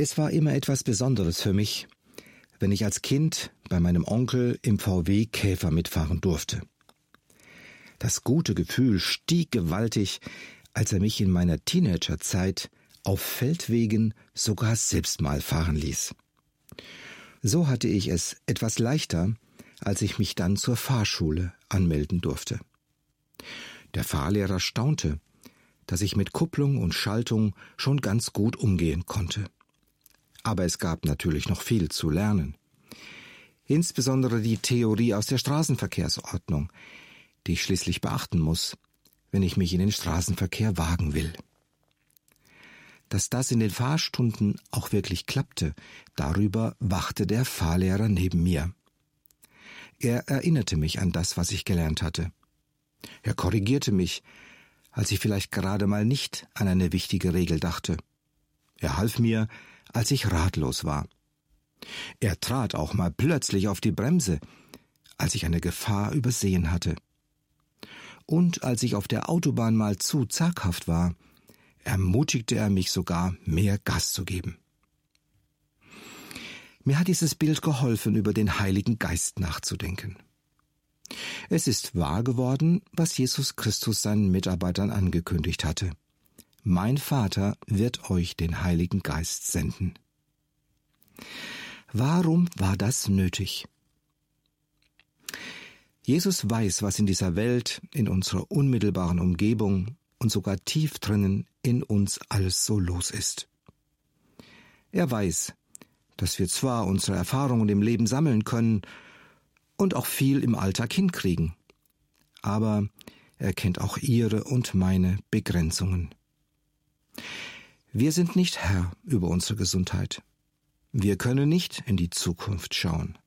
Es war immer etwas Besonderes für mich, wenn ich als Kind bei meinem Onkel im VW Käfer mitfahren durfte. Das gute Gefühl stieg gewaltig, als er mich in meiner Teenagerzeit auf Feldwegen sogar selbst mal fahren ließ. So hatte ich es etwas leichter, als ich mich dann zur Fahrschule anmelden durfte. Der Fahrlehrer staunte, dass ich mit Kupplung und Schaltung schon ganz gut umgehen konnte. Aber es gab natürlich noch viel zu lernen. Insbesondere die Theorie aus der Straßenverkehrsordnung, die ich schließlich beachten muss, wenn ich mich in den Straßenverkehr wagen will. Dass das in den Fahrstunden auch wirklich klappte, darüber wachte der Fahrlehrer neben mir. Er erinnerte mich an das, was ich gelernt hatte. Er korrigierte mich, als ich vielleicht gerade mal nicht an eine wichtige Regel dachte. Er half mir, als ich ratlos war. Er trat auch mal plötzlich auf die Bremse, als ich eine Gefahr übersehen hatte. Und als ich auf der Autobahn mal zu zaghaft war, ermutigte er mich sogar, mehr Gas zu geben. Mir hat dieses Bild geholfen, über den Heiligen Geist nachzudenken. Es ist wahr geworden, was Jesus Christus seinen Mitarbeitern angekündigt hatte. Mein Vater wird euch den Heiligen Geist senden. Warum war das nötig? Jesus weiß, was in dieser Welt, in unserer unmittelbaren Umgebung und sogar tief drinnen in uns alles so los ist. Er weiß, dass wir zwar unsere Erfahrungen im Leben sammeln können und auch viel im Alltag hinkriegen, aber er kennt auch ihre und meine Begrenzungen. Wir sind nicht Herr über unsere Gesundheit. Wir können nicht in die Zukunft schauen.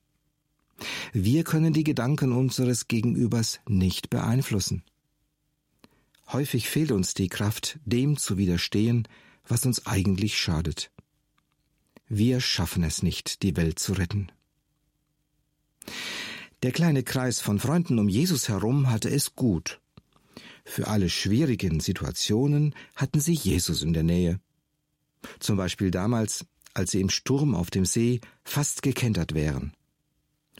Wir können die Gedanken unseres Gegenübers nicht beeinflussen. Häufig fehlt uns die Kraft, dem zu widerstehen, was uns eigentlich schadet. Wir schaffen es nicht, die Welt zu retten. Der kleine Kreis von Freunden um Jesus herum hatte es gut. Für alle schwierigen Situationen hatten sie Jesus in der Nähe. Zum Beispiel damals, als sie im Sturm auf dem See fast gekentert wären.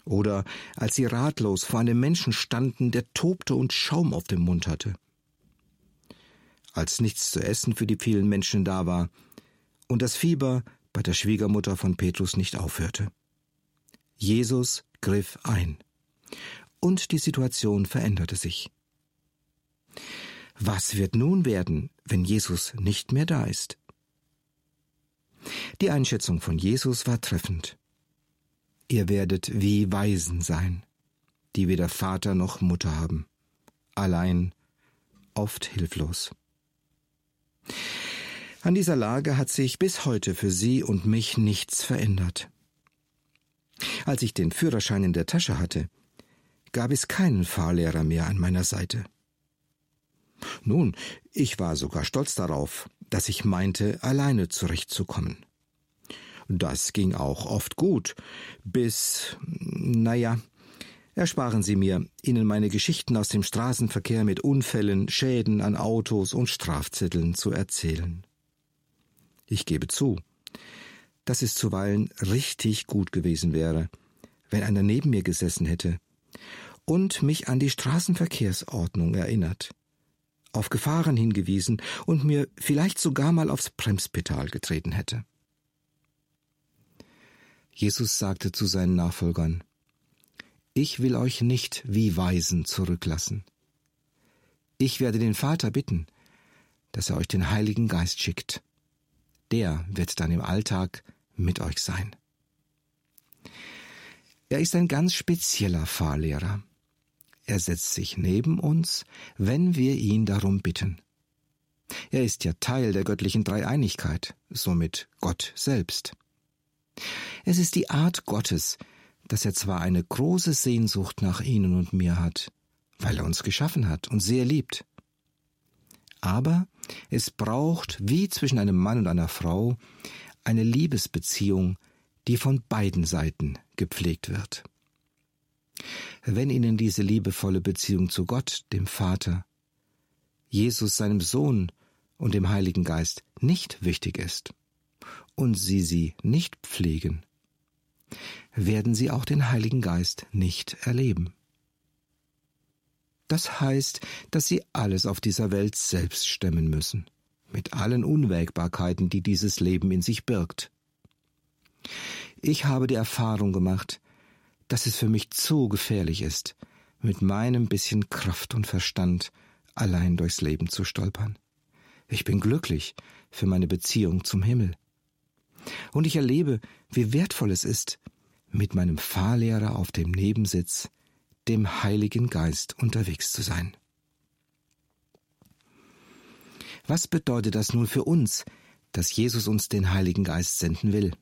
Oder als sie ratlos vor einem Menschen standen, der tobte und Schaum auf dem Mund hatte. Als nichts zu essen für die vielen Menschen da war und das Fieber bei der Schwiegermutter von Petrus nicht aufhörte. Jesus griff ein. Und die Situation veränderte sich. Was wird nun werden, wenn Jesus nicht mehr da ist? Die Einschätzung von Jesus war treffend. Ihr werdet wie Waisen sein, die weder Vater noch Mutter haben, allein, oft hilflos. An dieser Lage hat sich bis heute für Sie und mich nichts verändert. Als ich den Führerschein in der Tasche hatte, gab es keinen Fahrlehrer mehr an meiner Seite. Nun, ich war sogar stolz darauf, dass ich meinte, alleine zurechtzukommen. Das ging auch oft gut, bis, naja, ersparen Sie mir, Ihnen meine Geschichten aus dem Straßenverkehr mit Unfällen, Schäden an Autos und Strafzetteln zu erzählen. Ich gebe zu, dass es zuweilen richtig gut gewesen wäre, wenn einer neben mir gesessen hätte und mich an die Straßenverkehrsordnung erinnert, auf Gefahren hingewiesen und mir vielleicht sogar mal aufs Bremspedal getreten hätte. Jesus sagte zu seinen Nachfolgern, Ich will euch nicht wie Weisen zurücklassen. Ich werde den Vater bitten, dass er euch den Heiligen Geist schickt. Der wird dann im Alltag mit euch sein. Er ist ein ganz spezieller Fahrlehrer. Er setzt sich neben uns, wenn wir ihn darum bitten. Er ist ja Teil der göttlichen Dreieinigkeit, somit Gott selbst. Es ist die Art Gottes, dass er zwar eine große Sehnsucht nach Ihnen und mir hat, weil er uns geschaffen hat und sehr liebt. Aber es braucht, wie zwischen einem Mann und einer Frau, eine Liebesbeziehung, die von beiden Seiten gepflegt wird. Wenn Ihnen diese liebevolle Beziehung zu Gott, dem Vater, Jesus, seinem Sohn und dem Heiligen Geist nicht wichtig ist, und Sie sie nicht pflegen, werden Sie auch den Heiligen Geist nicht erleben. Das heißt, dass Sie alles auf dieser Welt selbst stemmen müssen, mit allen Unwägbarkeiten, die dieses Leben in sich birgt. Ich habe die Erfahrung gemacht, dass es für mich zu gefährlich ist, mit meinem bisschen Kraft und Verstand allein durchs Leben zu stolpern. Ich bin glücklich für meine Beziehung zum Himmel. Und ich erlebe, wie wertvoll es ist, mit meinem Fahrlehrer auf dem Nebensitz, dem Heiligen Geist, unterwegs zu sein. Was bedeutet das nun für uns, dass Jesus uns den Heiligen Geist senden will?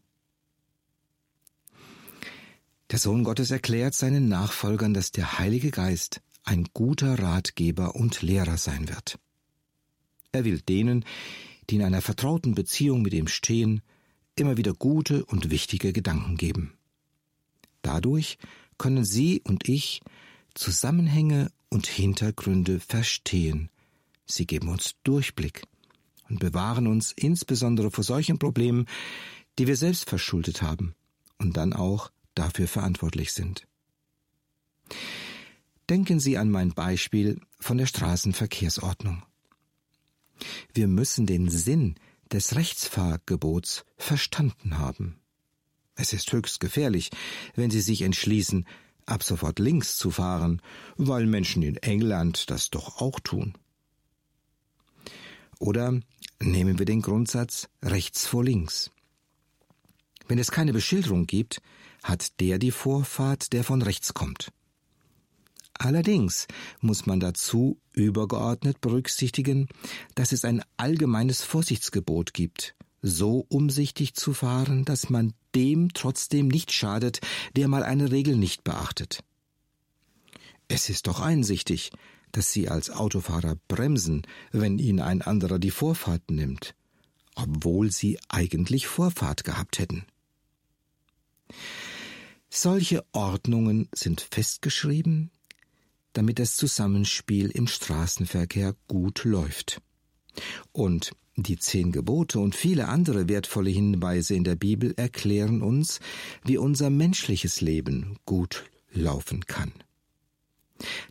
Der Sohn Gottes erklärt seinen Nachfolgern, dass der Heilige Geist ein guter Ratgeber und Lehrer sein wird. Er will denen, die in einer vertrauten Beziehung mit ihm stehen, immer wieder gute und wichtige Gedanken geben. Dadurch können Sie und ich Zusammenhänge und Hintergründe verstehen. Sie geben uns Durchblick und bewahren uns insbesondere vor solchen Problemen, die wir selbst verschuldet haben und dann auch dafür verantwortlich sind. Denken Sie an mein Beispiel von der Straßenverkehrsordnung. Wir müssen den Sinn des Rechtsfahrgebots verstanden haben. Es ist höchst gefährlich, wenn Sie sich entschließen, ab sofort links zu fahren, weil Menschen in England das doch auch tun. Oder nehmen wir den Grundsatz rechts vor links. Wenn es keine Beschilderung gibt, hat der die Vorfahrt, der von rechts kommt. Allerdings muss man dazu übergeordnet berücksichtigen, dass es ein allgemeines Vorsichtsgebot gibt, so umsichtig zu fahren, dass man dem trotzdem nicht schadet, der mal eine Regel nicht beachtet. Es ist doch einsichtig, dass Sie als Autofahrer bremsen, wenn Ihnen ein anderer die Vorfahrt nimmt, obwohl Sie eigentlich Vorfahrt gehabt hätten. Solche Ordnungen sind festgeschrieben, damit das Zusammenspiel im Straßenverkehr gut läuft. Und die zehn Gebote und viele andere wertvolle Hinweise in der Bibel erklären uns, wie unser menschliches Leben gut laufen kann.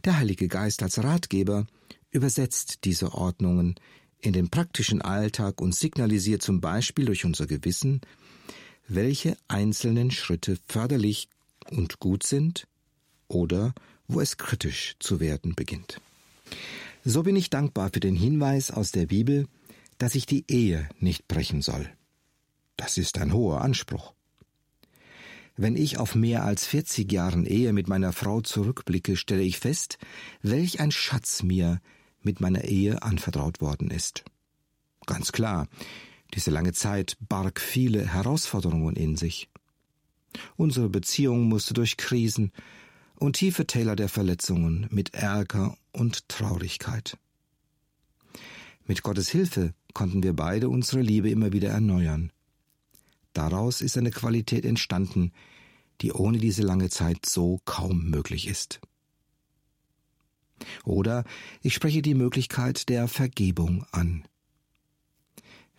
Der Heilige Geist als Ratgeber übersetzt diese Ordnungen in den praktischen Alltag und signalisiert zum Beispiel durch unser Gewissen, welche einzelnen Schritte förderlich und gut sind oder wo es kritisch zu werden beginnt. So bin ich dankbar für den Hinweis aus der Bibel, dass ich die Ehe nicht brechen soll. Das ist ein hoher Anspruch. Wenn ich auf mehr als 40 Jahren Ehe mit meiner Frau zurückblicke, stelle ich fest, welch ein Schatz mir mit meiner Ehe anvertraut worden ist. Ganz klar, diese lange Zeit barg viele Herausforderungen in sich. Unsere Beziehung musste durch Krisen, und tiefe Täler der Verletzungen mit Ärger und Traurigkeit. Mit Gottes Hilfe konnten wir beide unsere Liebe immer wieder erneuern. Daraus ist eine Qualität entstanden, die ohne diese lange Zeit so kaum möglich ist. Oder ich spreche die Möglichkeit der Vergebung an.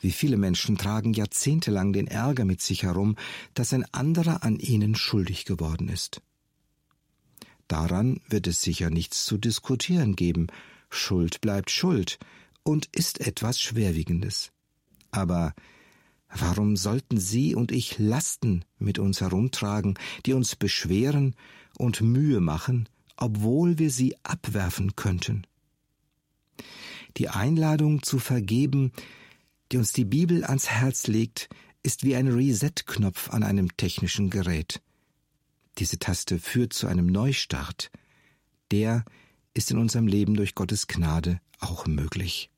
Wie viele Menschen tragen jahrzehntelang den Ärger mit sich herum, dass ein anderer an ihnen schuldig geworden ist. Daran wird es sicher nichts zu diskutieren geben. Schuld bleibt Schuld und ist etwas Schwerwiegendes. Aber warum sollten Sie und ich Lasten mit uns herumtragen, die uns beschweren und Mühe machen, obwohl wir sie abwerfen könnten? Die Einladung zu vergeben, die uns die Bibel ans Herz legt, ist wie ein Reset-Knopf an einem technischen Gerät. Diese Taste führt zu einem Neustart. Der ist in unserem Leben durch Gottes Gnade auch möglich.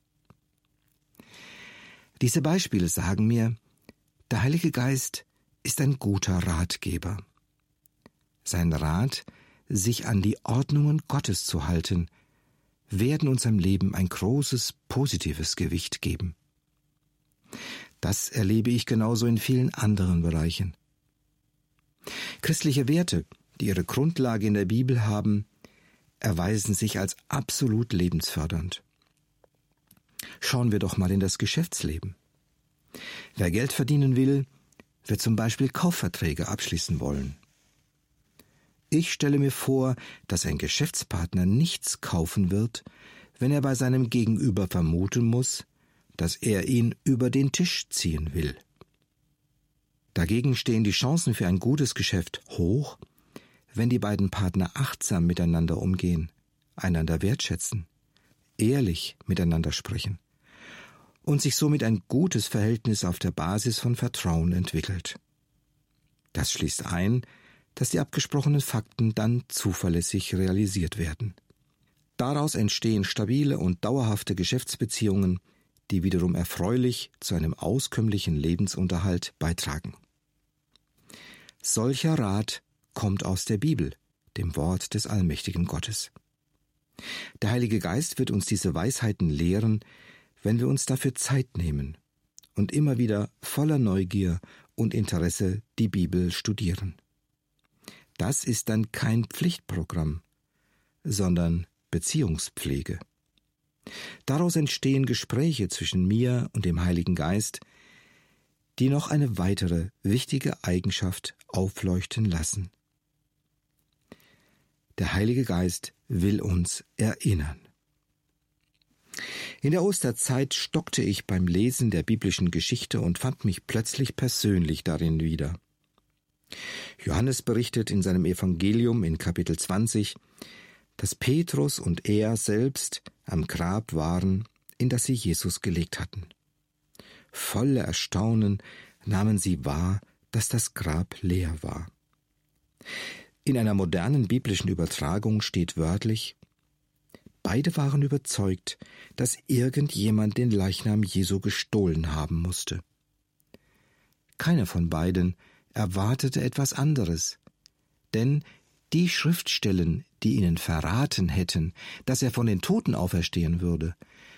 Diese Beispiele sagen mir, der Heilige Geist ist ein guter Ratgeber. Sein Rat, sich an die Ordnungen Gottes zu halten, werden unserem Leben ein großes positives Gewicht geben. Das erlebe ich genauso in vielen anderen Bereichen. Christliche Werte, die ihre Grundlage in der Bibel haben, erweisen sich als absolut lebensfördernd. Schauen wir doch mal in das Geschäftsleben. Wer Geld verdienen will, wird zum Beispiel Kaufverträge abschließen wollen. Ich stelle mir vor, dass ein Geschäftspartner nichts kaufen wird, wenn er bei seinem Gegenüber vermuten muss, dass er ihn über den Tisch ziehen will. Dagegen stehen die Chancen für ein gutes Geschäft hoch, wenn die beiden Partner achtsam miteinander umgehen, einander wertschätzen, ehrlich miteinander sprechen und sich somit ein gutes Verhältnis auf der Basis von Vertrauen entwickelt. Das schließt ein, dass die abgesprochenen Fakten dann zuverlässig realisiert werden. Daraus entstehen stabile und dauerhafte Geschäftsbeziehungen, die wiederum erfreulich zu einem auskömmlichen Lebensunterhalt beitragen. Solcher Rat kommt aus der Bibel, dem Wort des allmächtigen Gottes. Der Heilige Geist wird uns diese Weisheiten lehren, wenn wir uns dafür Zeit nehmen und immer wieder voller Neugier und Interesse die Bibel studieren. Das ist dann kein Pflichtprogramm, sondern Beziehungspflege. Daraus entstehen Gespräche zwischen mir und dem Heiligen Geist, die noch eine weitere wichtige Eigenschaft aufleuchten lassen. Der Heilige Geist will uns erinnern. In der Osterzeit stockte ich beim Lesen der biblischen Geschichte und fand mich plötzlich persönlich darin wieder. Johannes berichtet in seinem Evangelium in Kapitel 20, dass Petrus und er selbst am Grab waren, in das sie Jesus gelegt hatten. Voller Erstaunen nahmen sie wahr, dass das Grab leer war. In einer modernen biblischen Übertragung steht wörtlich Beide waren überzeugt, dass irgendjemand den Leichnam Jesu gestohlen haben musste. Keiner von beiden erwartete etwas anderes, denn die Schriftstellen, die ihnen verraten hätten, dass er von den Toten auferstehen würde,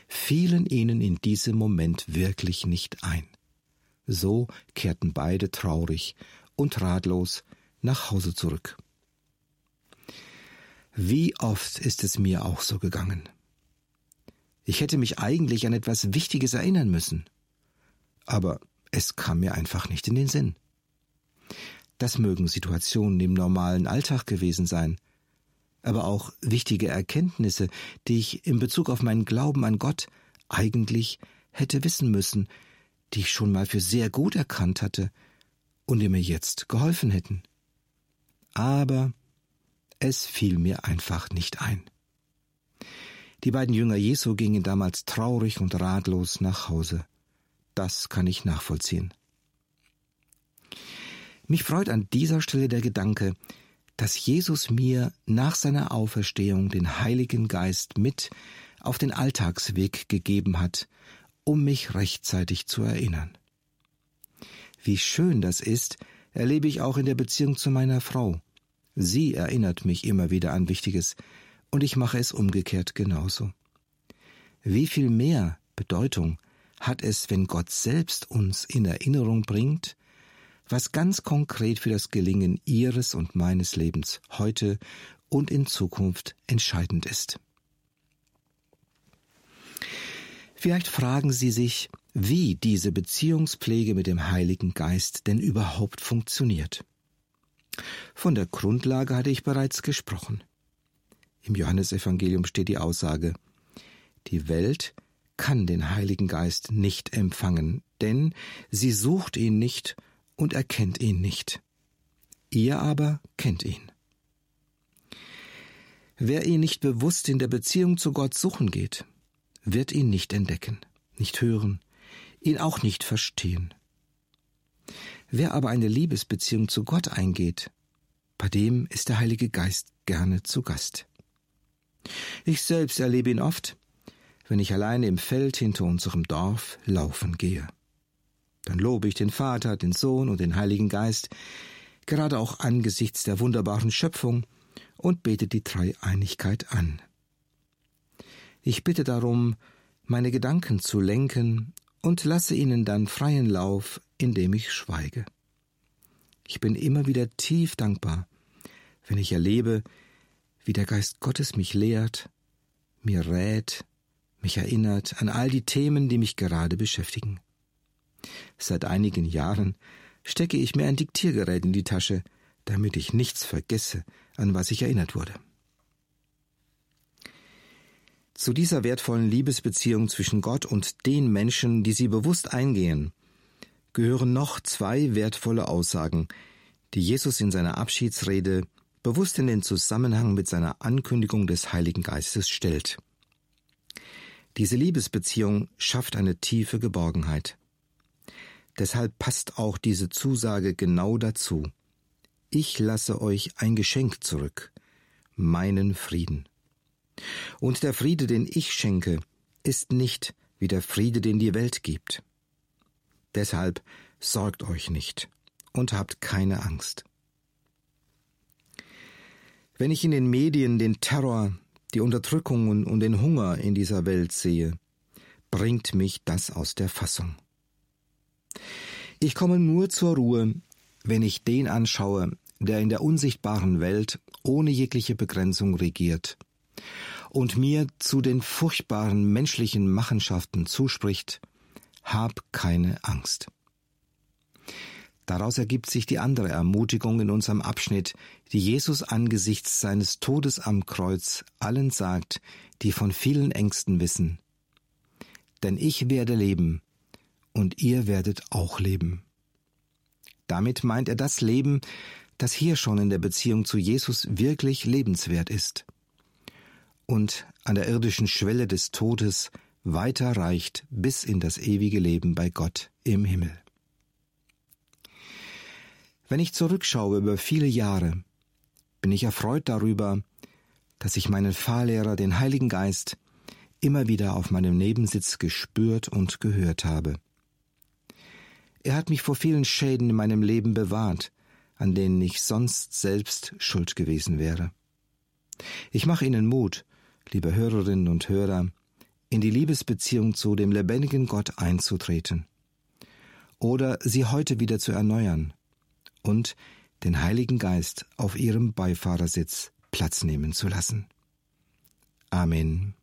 fielen ihnen in diesem Moment wirklich nicht ein. So kehrten beide traurig und ratlos nach Hause zurück. Wie oft ist es mir auch so gegangen. Ich hätte mich eigentlich an etwas Wichtiges erinnern müssen, aber es kam mir einfach nicht in den Sinn. Das mögen Situationen im normalen Alltag gewesen sein, aber auch wichtige Erkenntnisse, die ich in Bezug auf meinen Glauben an Gott eigentlich hätte wissen müssen, die ich schon mal für sehr gut erkannt hatte und die mir jetzt geholfen hätten. Aber es fiel mir einfach nicht ein. Die beiden Jünger Jesu gingen damals traurig und ratlos nach Hause. Das kann ich nachvollziehen. Mich freut an dieser Stelle der Gedanke, dass Jesus mir nach seiner Auferstehung den Heiligen Geist mit auf den Alltagsweg gegeben hat, um mich rechtzeitig zu erinnern. Wie schön das ist, erlebe ich auch in der Beziehung zu meiner Frau. Sie erinnert mich immer wieder an Wichtiges, und ich mache es umgekehrt genauso. Wie viel mehr Bedeutung hat es, wenn Gott selbst uns in Erinnerung bringt, was ganz konkret für das Gelingen Ihres und meines Lebens heute und in Zukunft entscheidend ist. Vielleicht fragen Sie sich, wie diese Beziehungspflege mit dem Heiligen Geist denn überhaupt funktioniert. Von der Grundlage hatte ich bereits gesprochen. Im Johannesevangelium steht die Aussage, die Welt kann den Heiligen Geist nicht empfangen, denn sie sucht ihn nicht und erkennt ihn nicht. Ihr aber kennt ihn. Wer ihn nicht bewusst in der Beziehung zu Gott suchen geht, wird ihn nicht entdecken, nicht hören, ihn auch nicht verstehen. Wer aber eine Liebesbeziehung zu Gott eingeht, bei dem ist der Heilige Geist gerne zu Gast. Ich selbst erlebe ihn oft, wenn ich alleine im Feld hinter unserem Dorf laufen gehe. Dann lobe ich den Vater, den Sohn und den Heiligen Geist, gerade auch angesichts der wunderbaren Schöpfung, und bete die Dreieinigkeit an. Ich bitte darum, meine Gedanken zu lenken und lasse ihnen dann freien Lauf, indem ich schweige. Ich bin immer wieder tief dankbar, wenn ich erlebe, wie der Geist Gottes mich lehrt, mir rät, mich erinnert an all die Themen, die mich gerade beschäftigen. Seit einigen Jahren stecke ich mir ein Diktiergerät in die Tasche, damit ich nichts vergesse, an was ich erinnert wurde. Zu dieser wertvollen Liebesbeziehung zwischen Gott und den Menschen, die sie bewusst eingehen, gehören noch zwei wertvolle Aussagen, die Jesus in seiner Abschiedsrede bewusst in den Zusammenhang mit seiner Ankündigung des Heiligen Geistes stellt. Diese Liebesbeziehung schafft eine tiefe Geborgenheit. Deshalb passt auch diese Zusage genau dazu. Ich lasse euch ein Geschenk zurück, meinen Frieden. Und der Friede, den ich schenke, ist nicht wie der Friede, den die Welt gibt. Deshalb sorgt euch nicht und habt keine Angst. Wenn ich in den Medien den Terror, die Unterdrückungen und den Hunger in dieser Welt sehe, bringt mich das aus der Fassung. Ich komme nur zur Ruhe, wenn ich den anschaue, der in der unsichtbaren Welt ohne jegliche Begrenzung regiert und mir zu den furchtbaren menschlichen Machenschaften zuspricht, hab keine Angst. Daraus ergibt sich die andere Ermutigung in unserem Abschnitt, die Jesus angesichts seines Todes am Kreuz allen sagt, die von vielen Ängsten wissen. Denn ich werde leben, und ihr werdet auch leben. Damit meint er das Leben, das hier schon in der Beziehung zu Jesus wirklich lebenswert ist und an der irdischen Schwelle des Todes weiter reicht bis in das ewige Leben bei Gott im Himmel. Wenn ich zurückschaue über viele Jahre, bin ich erfreut darüber, dass ich meinen Fahrlehrer, den Heiligen Geist, immer wieder auf meinem Nebensitz gespürt und gehört habe. Er hat mich vor vielen Schäden in meinem Leben bewahrt, an denen ich sonst selbst schuld gewesen wäre. Ich mache Ihnen Mut, liebe Hörerinnen und Hörer, in die Liebesbeziehung zu dem lebendigen Gott einzutreten oder sie heute wieder zu erneuern und den Heiligen Geist auf ihrem Beifahrersitz Platz nehmen zu lassen. Amen.